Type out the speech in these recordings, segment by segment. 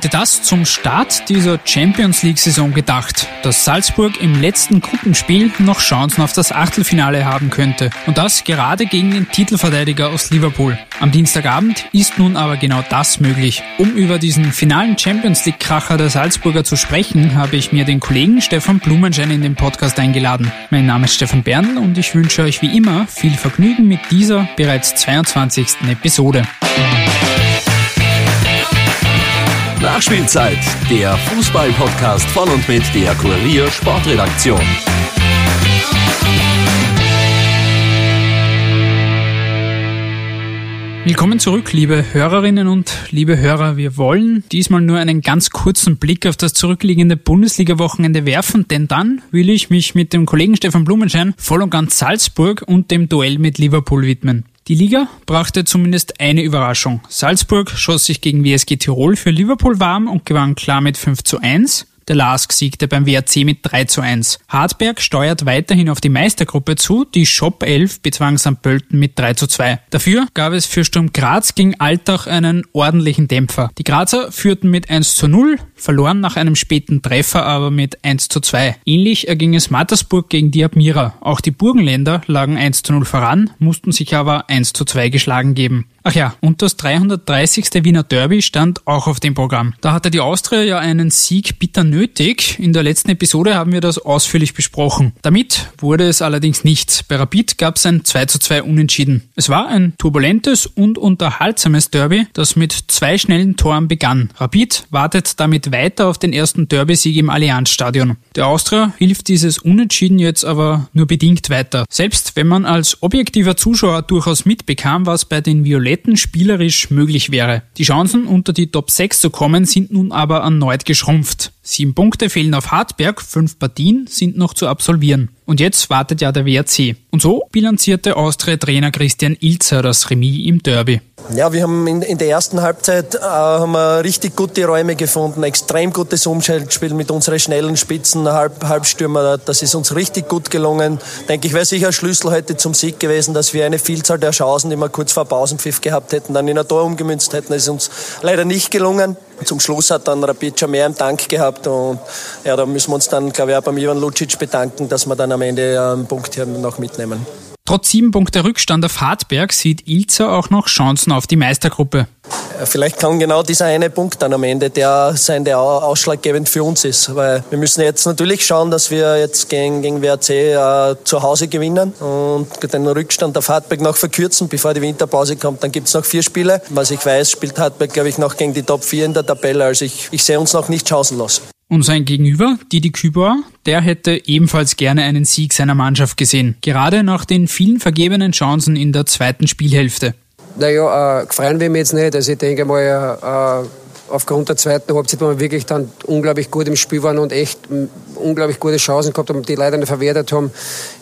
Hätte das zum Start dieser Champions League-Saison gedacht, dass Salzburg im letzten Gruppenspiel noch Chancen auf das Achtelfinale haben könnte. Und das gerade gegen den Titelverteidiger aus Liverpool. Am Dienstagabend ist nun aber genau das möglich. Um über diesen finalen Champions League-Kracher der Salzburger zu sprechen, habe ich mir den Kollegen Stefan Blumenschein in den Podcast eingeladen. Mein Name ist Stefan Berndl und ich wünsche euch wie immer viel Vergnügen mit dieser bereits 22. Episode. Nachspielzeit, der Fußball-Podcast von und mit der Kurier Sportredaktion. Willkommen zurück, liebe Hörerinnen und liebe Hörer. Wir wollen diesmal nur einen ganz kurzen Blick auf das zurückliegende Bundesliga-Wochenende werfen, denn dann will ich mich mit dem Kollegen Stefan Blumenschein voll und ganz Salzburg und dem Duell mit Liverpool widmen. Die Liga brachte zumindest eine Überraschung. Salzburg schoss sich gegen WSG Tirol für Liverpool warm und gewann klar mit 5 zu 1. Der LASK siegte beim WRC mit 3 zu 1. Hartberg steuert weiterhin auf die Meistergruppe zu, die Shop 11 bezwang St. Pölten mit 3 zu 2. Dafür gab es für Sturm Graz gegen Altach einen ordentlichen Dämpfer. Die Grazer führten mit 1 zu 0, verloren nach einem späten Treffer aber mit 1 zu 2. Ähnlich erging es Mattersburg gegen die Admira. Auch die Burgenländer lagen 1 zu 0 voran, mussten sich aber 1 zu 2 geschlagen geben. Ach ja, und das 330. Wiener Derby stand auch auf dem Programm. Da hatte die Austria ja einen Sieg bitter nötig. In der letzten Episode haben wir das ausführlich besprochen. Damit wurde es allerdings nichts. Bei Rapid gab es ein 2 zu 2 Unentschieden. Es war ein turbulentes und unterhaltsames Derby, das mit zwei schnellen Toren begann. Rapid wartet damit weiter auf den ersten Derby-Sieg im Allianzstadion. Der Austria hilft dieses Unentschieden jetzt aber nur bedingt weiter. Selbst wenn man als objektiver Zuschauer durchaus mitbekam, was bei den Violetten spielerisch möglich wäre. Die Chancen, unter die Top 6 zu kommen, sind nun aber erneut geschrumpft. Sieben Punkte fehlen auf Hartberg, fünf Partien sind noch zu absolvieren. Und jetzt wartet ja der WRC. Und so bilanzierte Austria-Trainer Christian Ilzer das Remis im Derby. Ja, wir haben in, in der ersten Halbzeit äh, haben wir richtig gute Räume gefunden, extrem gutes Umschaltspiel mit unseren schnellen Spitzen, Halb, Halbstürmer. Das ist uns richtig gut gelungen. Denke ich, wäre sicher Schlüssel heute zum Sieg gewesen, dass wir eine Vielzahl der Chancen, die wir kurz vor Pausenpfiff gehabt hätten, dann in ein Tor umgemünzt hätten. Das ist uns leider nicht gelungen. Zum Schluss hat dann Rapid schon mehr im Tank gehabt und ja, da müssen wir uns dann, glaube ich, auch beim Ivan Lucic bedanken, dass wir dann am Ende einen Punkt hier noch mitnehmen. Trotz sieben Punkte Rückstand auf Hartberg sieht Ilzer auch noch Chancen auf die Meistergruppe. Vielleicht kann genau dieser eine Punkt dann am Ende der sein, der ausschlaggebend für uns ist. Weil wir müssen jetzt natürlich schauen, dass wir jetzt gegen, gegen WRC äh, zu Hause gewinnen und den Rückstand auf Hartberg noch verkürzen, bevor die Winterpause kommt. Dann gibt es noch vier Spiele. Was ich weiß, spielt Hartberg, glaube ich, noch gegen die Top 4 in der Tabelle. Also ich, ich sehe uns noch nicht chancenlos. Und sein Gegenüber, Didi Kübauer, der hätte ebenfalls gerne einen Sieg seiner Mannschaft gesehen. Gerade nach den vielen vergebenen Chancen in der zweiten Spielhälfte. Naja, äh, gefreien wir mich jetzt nicht. Also ich denke mal, äh, aufgrund der zweiten Halbzeit, wo wir wirklich dann unglaublich gut im Spiel waren und echt unglaublich gute Chancen gehabt haben, die leider nicht verwertet haben,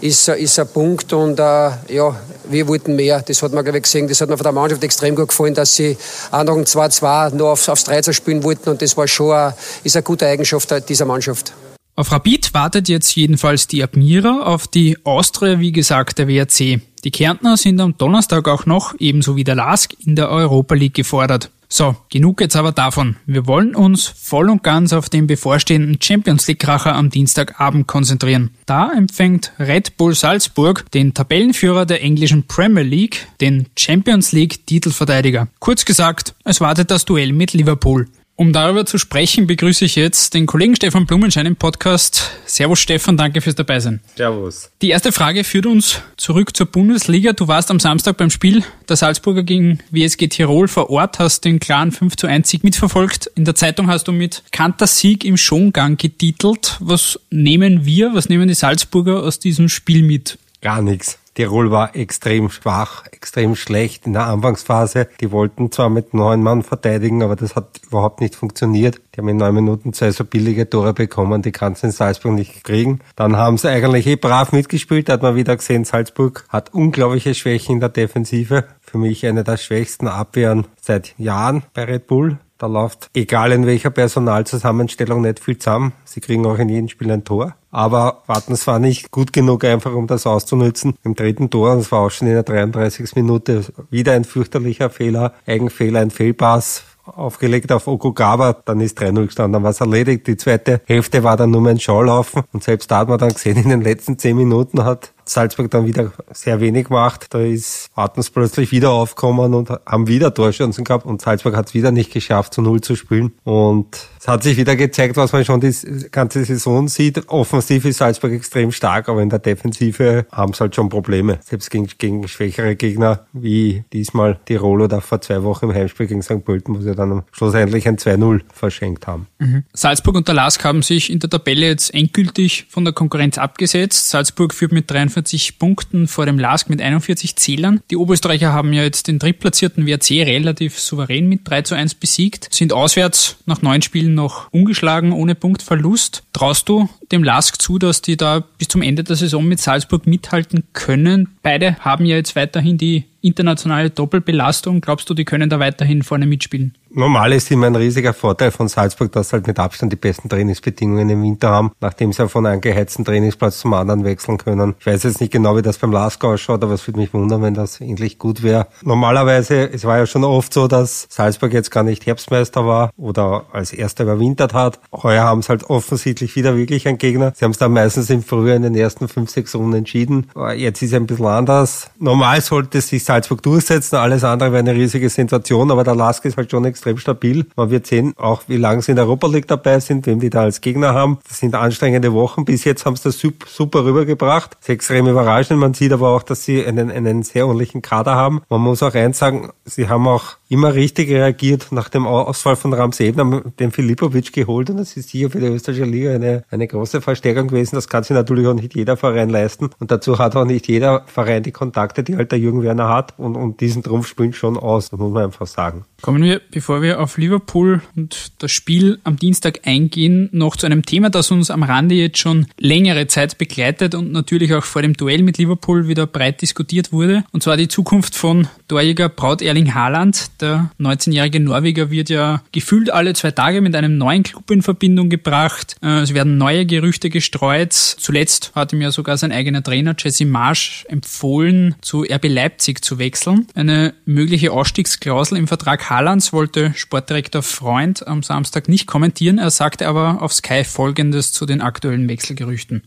ist, ist ein Punkt. Und äh, ja, wir wollten mehr. Das hat man, glaube ich, gesehen. Das hat mir von der Mannschaft extrem gut gefallen, dass sie auch noch ein 2-2 nur aufs, aufs 13 spielen wollten. Und das war schon eine, ist eine gute Eigenschaft dieser Mannschaft. Auf Rapid wartet jetzt jedenfalls die Admira, auf die Austria, wie gesagt, der WRC. Die Kärntner sind am Donnerstag auch noch, ebenso wie der LASK, in der Europa League gefordert. So, genug jetzt aber davon. Wir wollen uns voll und ganz auf den bevorstehenden Champions League-Kracher am Dienstagabend konzentrieren. Da empfängt Red Bull Salzburg den Tabellenführer der englischen Premier League, den Champions League-Titelverteidiger. Kurz gesagt, es wartet das Duell mit Liverpool. Um darüber zu sprechen, begrüße ich jetzt den Kollegen Stefan Blumenschein im Podcast. Servus Stefan, danke fürs Dabeisein. Servus. Die erste Frage führt uns zurück zur Bundesliga. Du warst am Samstag beim Spiel der Salzburger gegen WSG Tirol vor Ort, hast den klaren 5 zu 1 Sieg mitverfolgt. In der Zeitung hast du mit Kanter Sieg im Schongang getitelt. Was nehmen wir, was nehmen die Salzburger aus diesem Spiel mit? Gar nichts. Tirol war extrem schwach, extrem schlecht in der Anfangsphase. Die wollten zwar mit neun Mann verteidigen, aber das hat überhaupt nicht funktioniert. Die haben in neun Minuten zwei so billige Tore bekommen, die kannst du in Salzburg nicht kriegen. Dann haben sie eigentlich eh brav mitgespielt, hat man wieder gesehen, Salzburg hat unglaubliche Schwächen in der Defensive. Für mich eine der schwächsten Abwehren seit Jahren bei Red Bull. Da läuft, egal in welcher Personalzusammenstellung, nicht viel zusammen. Sie kriegen auch in jedem Spiel ein Tor. Aber Wattens war nicht gut genug einfach, um das auszunutzen. Im dritten Tor, das war auch schon in der 33. Minute, wieder ein fürchterlicher Fehler, Eigenfehler, ein Fehlpass aufgelegt auf Okugawa, dann ist 3-0 gestanden, dann war es erledigt. Die zweite Hälfte war dann nur mein Schaulaufen und selbst da hat man dann gesehen, in den letzten 10 Minuten hat Salzburg dann wieder sehr wenig gemacht. Da ist Wartens plötzlich wieder aufgekommen und haben wieder Torchancen gehabt und Salzburg hat es wieder nicht geschafft, zu Null zu spielen. Und es hat sich wieder gezeigt, was man schon die ganze Saison sieht. Offensiv ist Salzburg extrem stark, aber in der Defensive haben sie halt schon Probleme. Selbst gegen, gegen schwächere Gegner wie diesmal Tirol oder vor zwei Wochen im Heimspiel gegen St. Pölten, wo sie dann schlussendlich ein 2-0 verschenkt haben. Mhm. Salzburg und der LASK haben sich in der Tabelle jetzt endgültig von der Konkurrenz abgesetzt. Salzburg führt mit 43 43 Punkten vor dem LASK mit 41 Zählern. Die Oberösterreicher haben ja jetzt den drittplatzierten WRC relativ souverän mit 3 zu 1 besiegt, sind auswärts nach neun Spielen noch ungeschlagen, ohne Punktverlust. Traust du dem LASK zu, dass die da bis zum Ende der Saison mit Salzburg mithalten können? Beide haben ja jetzt weiterhin die internationale Doppelbelastung. Glaubst du, die können da weiterhin vorne mitspielen? Normal ist immer ein riesiger Vorteil von Salzburg, dass sie halt mit Abstand die besten Trainingsbedingungen im Winter haben, nachdem sie von einem geheizten Trainingsplatz zum anderen wechseln können. Ich weiß jetzt nicht genau, wie das beim Lask ausschaut, aber es würde mich wundern, wenn das endlich gut wäre. Normalerweise, es war ja schon oft so, dass Salzburg jetzt gar nicht Herbstmeister war oder als erster überwintert hat. Heuer haben sie halt offensichtlich wieder wirklich einen Gegner. Sie haben es dann meistens im Frühjahr in den ersten fünf, sechs Runden entschieden. Jetzt ist es ein bisschen anders. Normal sollte sich Salzburg durchsetzen, alles andere wäre eine riesige Sensation, aber der Lask ist halt schon extrem stabil. Man wird sehen, auch wie lange sie in der Europa League dabei sind, wem die da als Gegner haben. Das sind anstrengende Wochen. Bis jetzt haben sie das super rübergebracht. Das ist extrem überraschend. Man sieht aber auch, dass sie einen, einen sehr ordentlichen Kader haben. Man muss auch eins sagen, sie haben auch immer richtig reagiert nach dem Ausfall von Rams Ebner, den Filipovic geholt und das ist sicher für die österreichische Liga eine, eine große Verstärkung gewesen. Das kann sich natürlich auch nicht jeder Verein leisten und dazu hat auch nicht jeder Verein die Kontakte, die halt der Jürgen Werner hat und, und diesen Trumpf spielen schon aus, muss man einfach sagen. Kommen wir, bevor wir auf Liverpool und das Spiel am Dienstag eingehen, noch zu einem Thema, das uns am Rande jetzt schon längere Zeit begleitet und natürlich auch vor dem Duell mit Liverpool wieder breit diskutiert wurde. Und zwar die Zukunft von Torjäger Braut Erling Haaland. Der 19-jährige Norweger wird ja gefühlt alle zwei Tage mit einem neuen Club in Verbindung gebracht. Äh, es werden neue Gerüchte gestreut. Zuletzt hat ihm ja sogar sein eigener Trainer Jesse Marsch empfohlen, zu RB Leipzig zu wechseln. Eine mögliche Ausstiegsklausel im Vertrag Haalands wollte Sportdirektor Freund am Samstag nicht kommentieren. Er sagte aber auf Sky Folgendes zu den aktuellen Wechselgerüchten.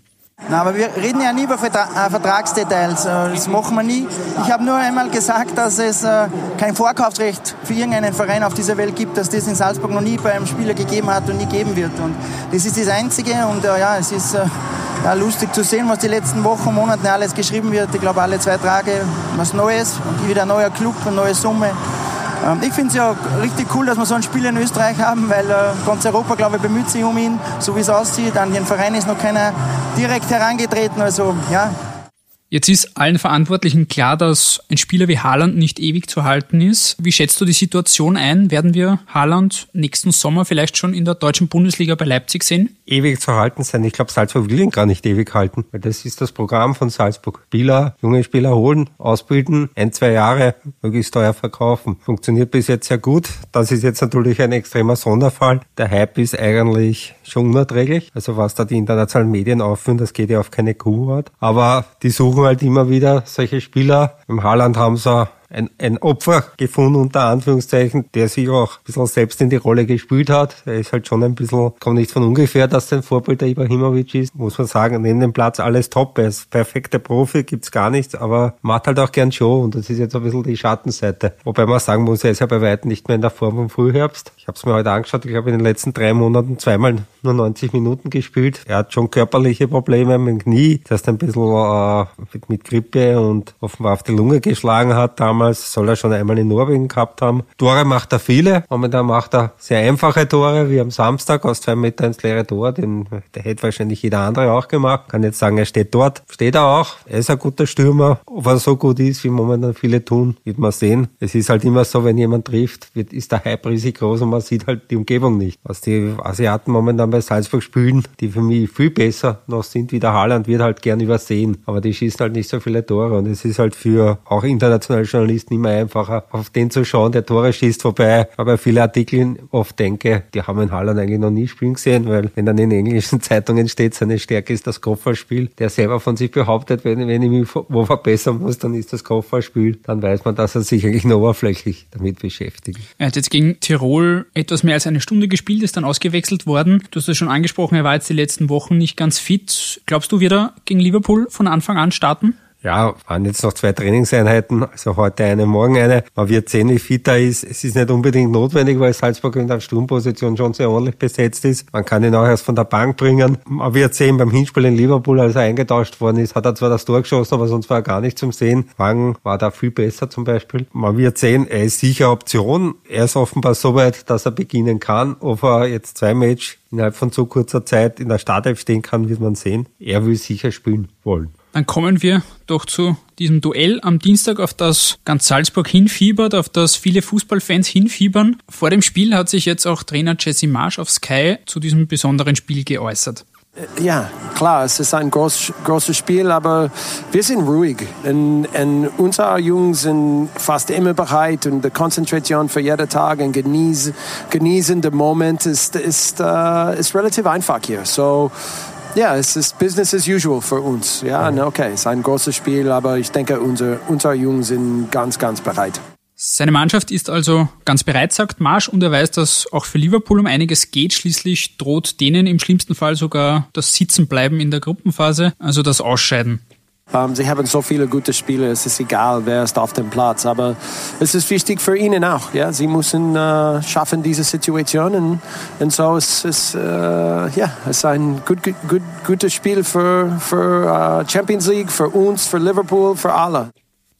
Na, aber wir reden ja nie über äh, Vertragsdetails. Äh, das machen wir nie. Ich habe nur einmal gesagt, dass es äh, kein Vorkaufsrecht für irgendeinen Verein auf dieser Welt gibt, dass das in Salzburg noch nie bei einem Spieler gegeben hat und nie geben wird. Und das ist das Einzige. Und ja, es ist ja, lustig zu sehen, was die letzten Wochen, Monate alles geschrieben wird. Ich glaube, alle zwei Tage was Neues und wieder ein neuer Club, eine neue Summe. Ähm, ich finde es ja richtig cool, dass wir so ein Spiel in Österreich haben, weil äh, ganz Europa, glaube ich, bemüht sich um ihn, so wie es aussieht. An den Verein ist noch keiner direkt herangetreten. Also ja, Jetzt ist allen Verantwortlichen klar, dass ein Spieler wie Haaland nicht ewig zu halten ist. Wie schätzt du die Situation ein? Werden wir Haaland nächsten Sommer vielleicht schon in der deutschen Bundesliga bei Leipzig sehen? Ewig zu halten sein. Ich glaube, Salzburg will ihn gar nicht ewig halten, weil das ist das Programm von Salzburg. Spieler, junge Spieler holen, ausbilden, ein, zwei Jahre möglichst teuer verkaufen. Funktioniert bis jetzt sehr gut. Das ist jetzt natürlich ein extremer Sonderfall. Der Hype ist eigentlich schon unerträglich. Also was da die internationalen Medien aufführen, das geht ja auf keine Kuhhaut. Aber die suchen suchen halt immer wieder solche Spieler. Im Haaland haben sie ein, ein Opfer gefunden, unter Anführungszeichen, der sich auch ein bisschen selbst in die Rolle gespielt hat. Er ist halt schon ein bisschen, kommt nicht von ungefähr, dass sein Vorbild der Ibrahimovic ist. Muss man sagen, neben dem Platz alles top. Er ist perfekter Profi, gibt's gar nichts, aber macht halt auch gern Show und das ist jetzt ein bisschen die Schattenseite. Wobei man sagen muss, er ist ja bei weitem nicht mehr in der Form vom Frühherbst. Ich habe es mir heute angeschaut, ich habe in den letzten drei Monaten zweimal nur 90 Minuten gespielt. Er hat schon körperliche Probleme mit dem Knie, das ein bisschen äh, mit, Grippe und offenbar auf die Lunge geschlagen hat damals damals, soll er schon einmal in Norwegen gehabt haben. Tore macht er viele. Momentan macht er sehr einfache Tore, wie am Samstag aus zwei Meter ins leere Tor. Den, der hätte wahrscheinlich jeder andere auch gemacht. Kann jetzt sagen, er steht dort. Steht er auch. Er ist ein guter Stürmer. Ob er so gut ist, wie momentan viele tun, wird man sehen. Es ist halt immer so, wenn jemand trifft, wird, ist der Hype riesig groß und man sieht halt die Umgebung nicht. Was die Asiaten momentan bei Salzburg spielen, die für mich viel besser noch sind wie der Haaland, wird halt gern übersehen. Aber die schießen halt nicht so viele Tore und es ist halt für auch internationale Journalisten immer einfacher, auf den zu schauen, der Tore schießt, wobei ich bei vielen Artikeln oft denke, die haben in Haaland eigentlich noch nie spielen gesehen, weil wenn dann in englischen Zeitungen steht, seine Stärke ist das Kopfballspiel, der selber von sich behauptet, wenn, wenn ich mich wo verbessern muss, dann ist das Kopfballspiel, dann weiß man, dass er sich eigentlich nur oberflächlich damit beschäftigt. Er hat jetzt gegen Tirol etwas mehr als eine Stunde gespielt, ist dann ausgewechselt worden. Du hast es schon angesprochen, er war jetzt die letzten Wochen nicht ganz fit. Glaubst du, wird er gegen Liverpool von Anfang an starten? Ja, waren jetzt noch zwei Trainingseinheiten, also heute eine, morgen eine. Man wird sehen, wie fit er ist. Es ist nicht unbedingt notwendig, weil Salzburg in der Sturmposition schon sehr ordentlich besetzt ist. Man kann ihn auch erst von der Bank bringen. Man wird sehen, beim Hinspiel in Liverpool, als er eingetauscht worden ist, hat er zwar das Tor geschossen, aber sonst war er gar nicht zum Sehen. Wagen war da viel besser zum Beispiel. Man wird sehen, er ist sicher Option. Er ist offenbar so weit, dass er beginnen kann. Ob er jetzt zwei Match innerhalb von so kurzer Zeit in der Startelf stehen kann, wird man sehen. Er will sicher spielen wollen. Dann kommen wir doch zu diesem Duell am Dienstag, auf das ganz Salzburg hinfiebert, auf das viele Fußballfans hinfiebern. Vor dem Spiel hat sich jetzt auch Trainer Jesse Marsch auf Sky zu diesem besonderen Spiel geäußert. Ja, klar, es ist ein groß, großes Spiel, aber wir sind ruhig. Und, und unsere Jungs sind fast immer bereit und die Konzentration für jeden Tag und genießen, genießen den Moment ist, ist, uh, ist relativ einfach hier. So, ja, es ist Business as usual für uns. Ja, okay, es ist ein großes Spiel, aber ich denke, unsere, unsere Jungs sind ganz, ganz bereit. Seine Mannschaft ist also ganz bereit, sagt Marsch, und er weiß, dass auch für Liverpool um einiges geht. Schließlich droht denen im schlimmsten Fall sogar das Sitzenbleiben in der Gruppenphase, also das Ausscheiden. Um, sie haben so viele gute Spieler, es ist egal, wer ist auf dem Platz. Aber es ist wichtig für ihnen auch. Ja? Sie müssen uh, schaffen diese Situation. Und, so ist es, uh, ja, ist ein gut, gut, gutes Spiel für, für uh, Champions League, für uns, für Liverpool, für alle.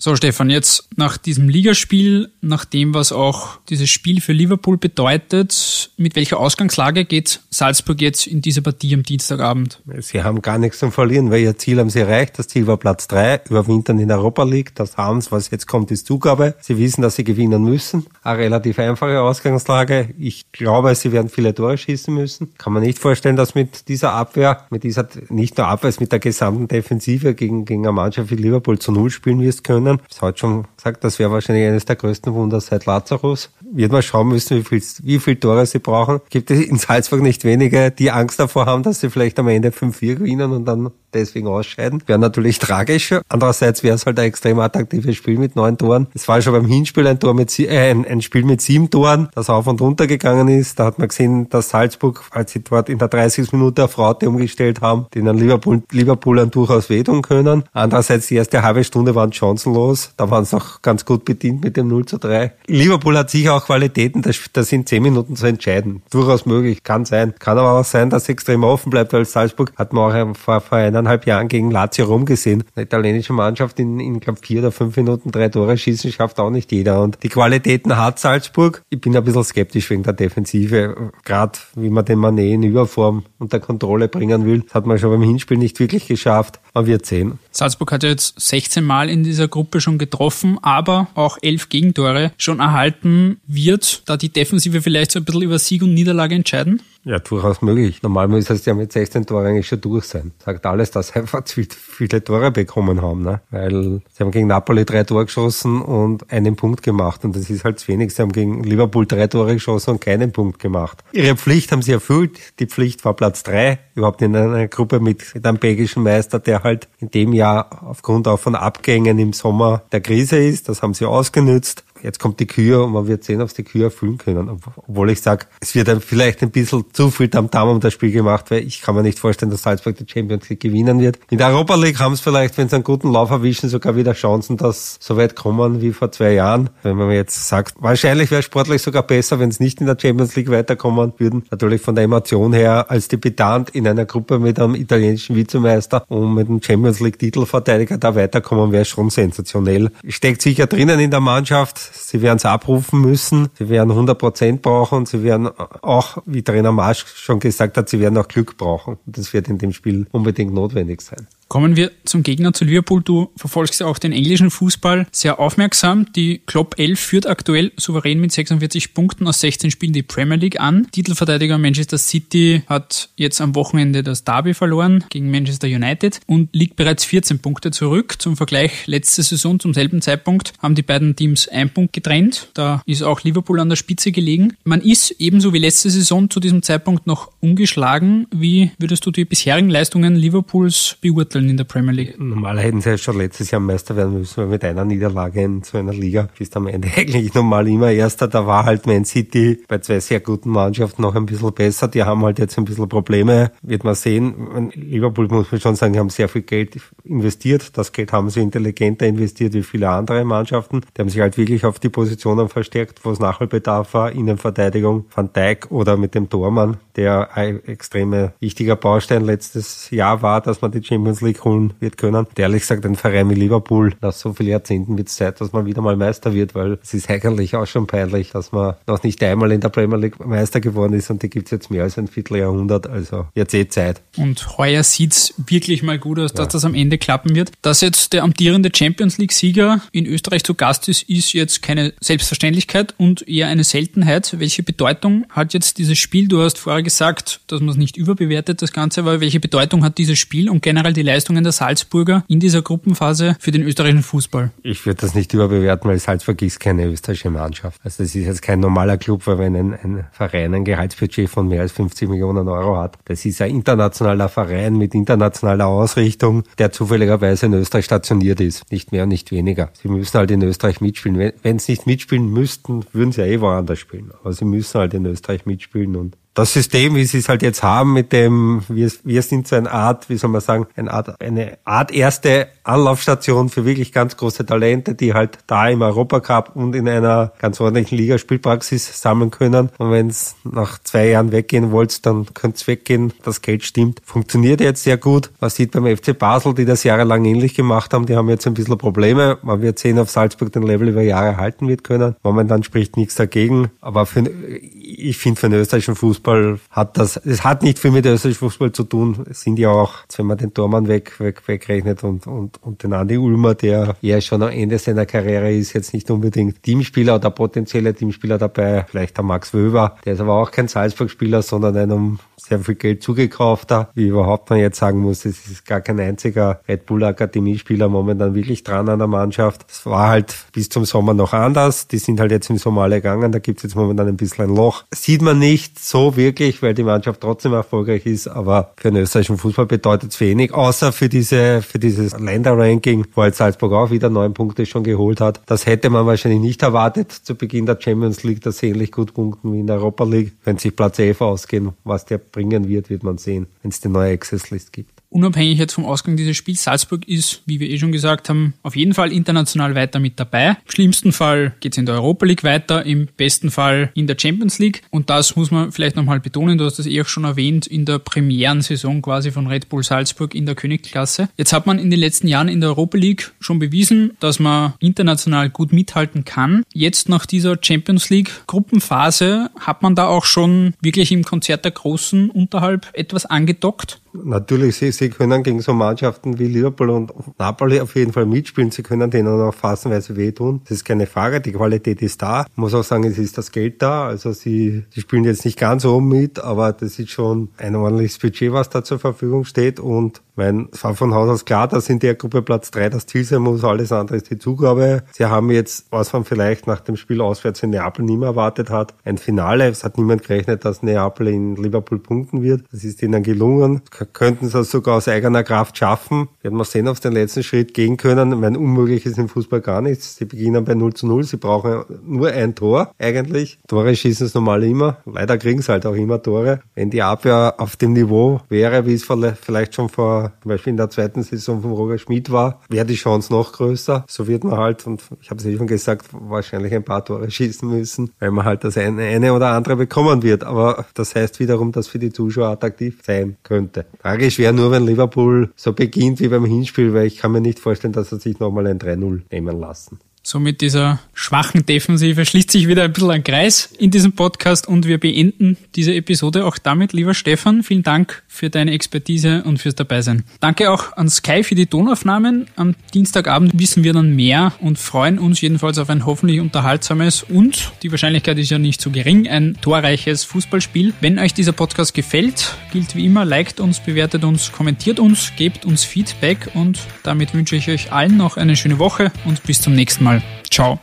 So, Stefan, jetzt nach diesem Ligaspiel, nach dem, was auch dieses Spiel für Liverpool bedeutet, mit welcher Ausgangslage geht Salzburg jetzt in diese Partie am Dienstagabend? Sie haben gar nichts zum Verlieren, weil ihr Ziel haben sie erreicht. Das Ziel war Platz drei, überwintern in Europa League. Das haben sie, was jetzt kommt, ist Zugabe. Sie wissen, dass sie gewinnen müssen. Eine relativ einfache Ausgangslage. Ich glaube, sie werden viele Tore schießen müssen. Kann man nicht vorstellen, dass mit dieser Abwehr, mit dieser, nicht nur Abwehr, mit der gesamten Defensive gegen, gegen eine Mannschaft wie Liverpool zu Null spielen wirst können können. Das hat schon gesagt, das wäre wahrscheinlich eines der größten Wunder seit Lazarus. Wird man schauen müssen, wie viel, wie viel Tore sie brauchen. Gibt es in Salzburg nicht wenige, die Angst davor haben, dass sie vielleicht am Ende 5-4 gewinnen und dann deswegen ausscheiden. Wäre natürlich tragisch. Andererseits wäre es halt ein extrem attraktives Spiel mit neun Toren. Es war schon beim Hinspiel ein Tor mit, äh, ein, Spiel mit sieben Toren, das auf und runter gegangen ist. Da hat man gesehen, dass Salzburg, als sie dort in der 30. Minute auf Raute umgestellt haben, denen Liverpool, Liverpoolern durchaus wehtun können. Andererseits die erste halbe Stunde waren chancenlos. Da waren sie auch ganz gut bedient mit dem 0 zu 3. Liverpool hat sicher auch Qualitäten, das, das in zehn Minuten zu entscheiden. Durchaus möglich, kann sein. Kann aber auch sein, dass es extrem offen bleibt, weil Salzburg hat man auch vor, vor einer eineinhalb Jahren gegen Lazio Rom gesehen. Eine italienische Mannschaft in, in glaube vier oder fünf Minuten drei Tore schießen schafft auch nicht jeder. Und die Qualitäten hat Salzburg. Ich bin ein bisschen skeptisch wegen der Defensive. Gerade wie man den Manet in Überform unter Kontrolle bringen will. Das hat man schon beim Hinspiel nicht wirklich geschafft. Man wird sehen. Salzburg hat jetzt 16 Mal in dieser Gruppe schon getroffen, aber auch elf Gegentore schon erhalten. Wird da die Defensive vielleicht so ein bisschen über Sieg und Niederlage entscheiden? Ja, durchaus möglich. Normal müsste es ja mit 16 Toren eigentlich schon durch sein. Sagt alles, dass sie einfach zu viele Tore bekommen haben, ne? Weil sie haben gegen Napoli drei Tore geschossen und einen Punkt gemacht. Und das ist halt zu wenig. Sie haben gegen Liverpool drei Tore geschossen und keinen Punkt gemacht. Ihre Pflicht haben sie erfüllt. Die Pflicht war Platz drei. Überhaupt in einer Gruppe mit, mit einem belgischen Meister, der halt in dem Jahr aufgrund auch von Abgängen im Sommer der Krise ist. Das haben sie ausgenützt. Jetzt kommt die Kühe und man wird sehen, ob es die Kühe erfüllen können. Obwohl ich sage, es wird dann vielleicht ein bisschen zu viel Tamtam um das Spiel gemacht, weil ich kann mir nicht vorstellen, dass Salzburg die Champions League gewinnen wird. In der Europa League haben es vielleicht, wenn sie einen guten Lauf erwischen, sogar wieder Chancen, dass so weit kommen wie vor zwei Jahren. Wenn man jetzt sagt, wahrscheinlich wäre sportlich sogar besser, wenn es nicht in der Champions League weiterkommen würden. Natürlich von der Emotion her als Debütant in einer Gruppe mit einem italienischen Vizemeister und mit einem Champions League Titelverteidiger da weiterkommen, wäre schon sensationell. Steckt sicher drinnen in der Mannschaft Sie werden es abrufen müssen. Sie werden 100 Prozent brauchen. Sie werden auch, wie Trainer Marsch schon gesagt hat, sie werden auch Glück brauchen. Das wird in dem Spiel unbedingt notwendig sein. Kommen wir zum Gegner zu Liverpool. Du verfolgst ja auch den englischen Fußball sehr aufmerksam. Die Klopp 11 führt aktuell souverän mit 46 Punkten aus 16 Spielen die Premier League an. Titelverteidiger Manchester City hat jetzt am Wochenende das Derby verloren gegen Manchester United und liegt bereits 14 Punkte zurück. Zum Vergleich, letzte Saison zum selben Zeitpunkt haben die beiden Teams ein Punkt getrennt. Da ist auch Liverpool an der Spitze gelegen. Man ist ebenso wie letzte Saison zu diesem Zeitpunkt noch ungeschlagen. Wie würdest du die bisherigen Leistungen Liverpools beurteilen? in der Premier League. Normal hätten sie ja schon letztes Jahr Meister werden müssen, weil mit einer Niederlage in so einer Liga bist am Ende eigentlich normal immer Erster. Da war halt Man City bei zwei sehr guten Mannschaften noch ein bisschen besser. Die haben halt jetzt ein bisschen Probleme, wird man sehen. Liverpool muss man schon sagen, die haben sehr viel Geld investiert. Das Geld haben sie intelligenter investiert wie viele andere Mannschaften. Die haben sich halt wirklich auf die Positionen verstärkt, wo es Nachholbedarf war, Innenverteidigung, Van Dijk oder mit dem Tormann, der ein extreme wichtiger Baustein letztes Jahr war, dass man die Champions League League holen wird können. Und ehrlich gesagt, ein Verein wie Liverpool, nach so vielen Jahrzehnten wird es Zeit, dass man wieder mal Meister wird, weil es ist eigentlich auch schon peinlich, dass man noch nicht einmal in der Premier League Meister geworden ist und die gibt es jetzt mehr als ein Vierteljahrhundert, also jetzt eh Zeit. Und heuer sieht es wirklich mal gut aus, dass ja. das am Ende klappen wird. Dass jetzt der amtierende Champions League-Sieger in Österreich zu Gast ist, ist jetzt keine Selbstverständlichkeit und eher eine Seltenheit. Welche Bedeutung hat jetzt dieses Spiel? Du hast vorher gesagt, dass man es nicht überbewertet, das Ganze, aber welche Bedeutung hat dieses Spiel und generell die Leistung Leistungen der Salzburger in dieser Gruppenphase für den österreichischen Fußball? Ich würde das nicht überbewerten, weil Salzburg ist keine österreichische Mannschaft. Also das ist jetzt kein normaler Club, weil wenn ein, ein Verein ein Gehaltsbudget von mehr als 50 Millionen Euro hat, das ist ein internationaler Verein mit internationaler Ausrichtung, der zufälligerweise in Österreich stationiert ist. Nicht mehr und nicht weniger. Sie müssen halt in Österreich mitspielen. Wenn sie nicht mitspielen müssten, würden sie ja eh woanders spielen. Aber sie müssen halt in Österreich mitspielen und das System, wie sie es halt jetzt haben, mit dem, wir, wir sind so eine Art, wie soll man sagen, eine Art, eine Art erste Anlaufstation für wirklich ganz große Talente, die halt da im Europacup und in einer ganz ordentlichen Ligaspielpraxis sammeln können. Und wenn es nach zwei Jahren weggehen wollt, dann könnt es weggehen. Das Geld stimmt. Funktioniert jetzt sehr gut. Man sieht beim FC Basel, die das jahrelang ähnlich gemacht haben, die haben jetzt ein bisschen Probleme. Man wird sehen, ob Salzburg den Level über Jahre halten wird können. Momentan spricht nichts dagegen. Aber für, ich finde, für den österreichischen Fußball hat das, es hat nicht viel mit österreichischem Fußball zu tun. Es sind ja auch, wenn man den Tormann weg, weg, wegrechnet und, und, und den Andi Ulmer, der ja schon am Ende seiner Karriere ist, jetzt nicht unbedingt Teamspieler oder potenzielle Teamspieler dabei. Vielleicht der Max Wöber, der ist aber auch kein Salzburg-Spieler, sondern ein um sehr viel Geld zugekauft hat. Wie überhaupt man jetzt sagen muss, es ist gar kein einziger Red Bull Akademiespieler momentan wirklich dran an der Mannschaft. Es war halt bis zum Sommer noch anders. Die sind halt jetzt im Sommer alle gegangen. Da gibt es jetzt momentan ein bisschen ein Loch. Sieht man nicht so wirklich, weil die Mannschaft trotzdem erfolgreich ist. Aber für den österreichischen Fußball bedeutet es wenig, außer für diese, für dieses Länderranking, wo halt Salzburg auch wieder neun Punkte schon geholt hat. Das hätte man wahrscheinlich nicht erwartet zu Beginn der Champions League, dass sie ähnlich gut punkten wie in der Europa League, wenn sich Platz 11 ausgehen, was der bringen wird, wird man sehen, wenn es die neue Access-List gibt unabhängig jetzt vom Ausgang dieses Spiels, Salzburg ist, wie wir eh schon gesagt haben, auf jeden Fall international weiter mit dabei. Im schlimmsten Fall geht es in der Europa League weiter, im besten Fall in der Champions League. Und das muss man vielleicht nochmal betonen, du hast das eh auch schon erwähnt, in der Premierensaison quasi von Red Bull Salzburg in der Königsklasse. Jetzt hat man in den letzten Jahren in der Europa League schon bewiesen, dass man international gut mithalten kann. Jetzt nach dieser Champions League Gruppenphase hat man da auch schon wirklich im Konzert der Großen unterhalb etwas angedockt. Natürlich, sie, sie können gegen so Mannschaften wie Liverpool und Napoli auf jeden Fall mitspielen. Sie können denen auch phasenweise wehtun. Das ist keine Frage. Die Qualität ist da. Ich muss auch sagen, es ist das Geld da. Also sie, sie spielen jetzt nicht ganz oben mit, aber das ist schon ein ordentliches Budget, was da zur Verfügung steht. Und mein, es war von Haus aus klar, dass in der Gruppe Platz drei das Ziel sein muss. Alles andere ist die Zugabe. Sie haben jetzt, was man vielleicht nach dem Spiel auswärts in Neapel nie mehr erwartet hat, ein Finale. Es hat niemand gerechnet, dass Neapel in Liverpool punkten wird. Das ist ihnen gelungen könnten es sogar aus eigener Kraft schaffen. Werden wir sehen, ob sie den letzten Schritt gehen können. Mein unmöglich ist im Fußball gar nichts. Sie beginnen bei 0 zu 0. Sie brauchen nur ein Tor eigentlich. Tore schießen es normal immer. Leider kriegen sie halt auch immer Tore. Wenn die Abwehr auf dem Niveau wäre, wie es vielleicht schon vor, zum Beispiel in der zweiten Saison von Roger Schmidt war, wäre die Chance noch größer. So wird man halt, und ich habe es eh schon gesagt, wahrscheinlich ein paar Tore schießen müssen, weil man halt das eine oder andere bekommen wird. Aber das heißt wiederum, dass für die Zuschauer attraktiv sein könnte. Tragisch wäre nur, wenn Liverpool so beginnt wie beim Hinspiel, weil ich kann mir nicht vorstellen, dass er sich nochmal ein 3-0 nehmen lassen. So mit dieser schwachen Defensive schließt sich wieder ein bisschen ein Kreis in diesem Podcast und wir beenden diese Episode auch damit. Lieber Stefan, vielen Dank für deine Expertise und fürs Dabeisein. Danke auch an Sky für die Tonaufnahmen. Am Dienstagabend wissen wir dann mehr und freuen uns jedenfalls auf ein hoffentlich unterhaltsames und, die Wahrscheinlichkeit ist ja nicht so gering, ein torreiches Fußballspiel. Wenn euch dieser Podcast gefällt, gilt wie immer, liked uns, bewertet uns, kommentiert uns, gebt uns Feedback und damit wünsche ich euch allen noch eine schöne Woche und bis zum nächsten Mal. Ciao.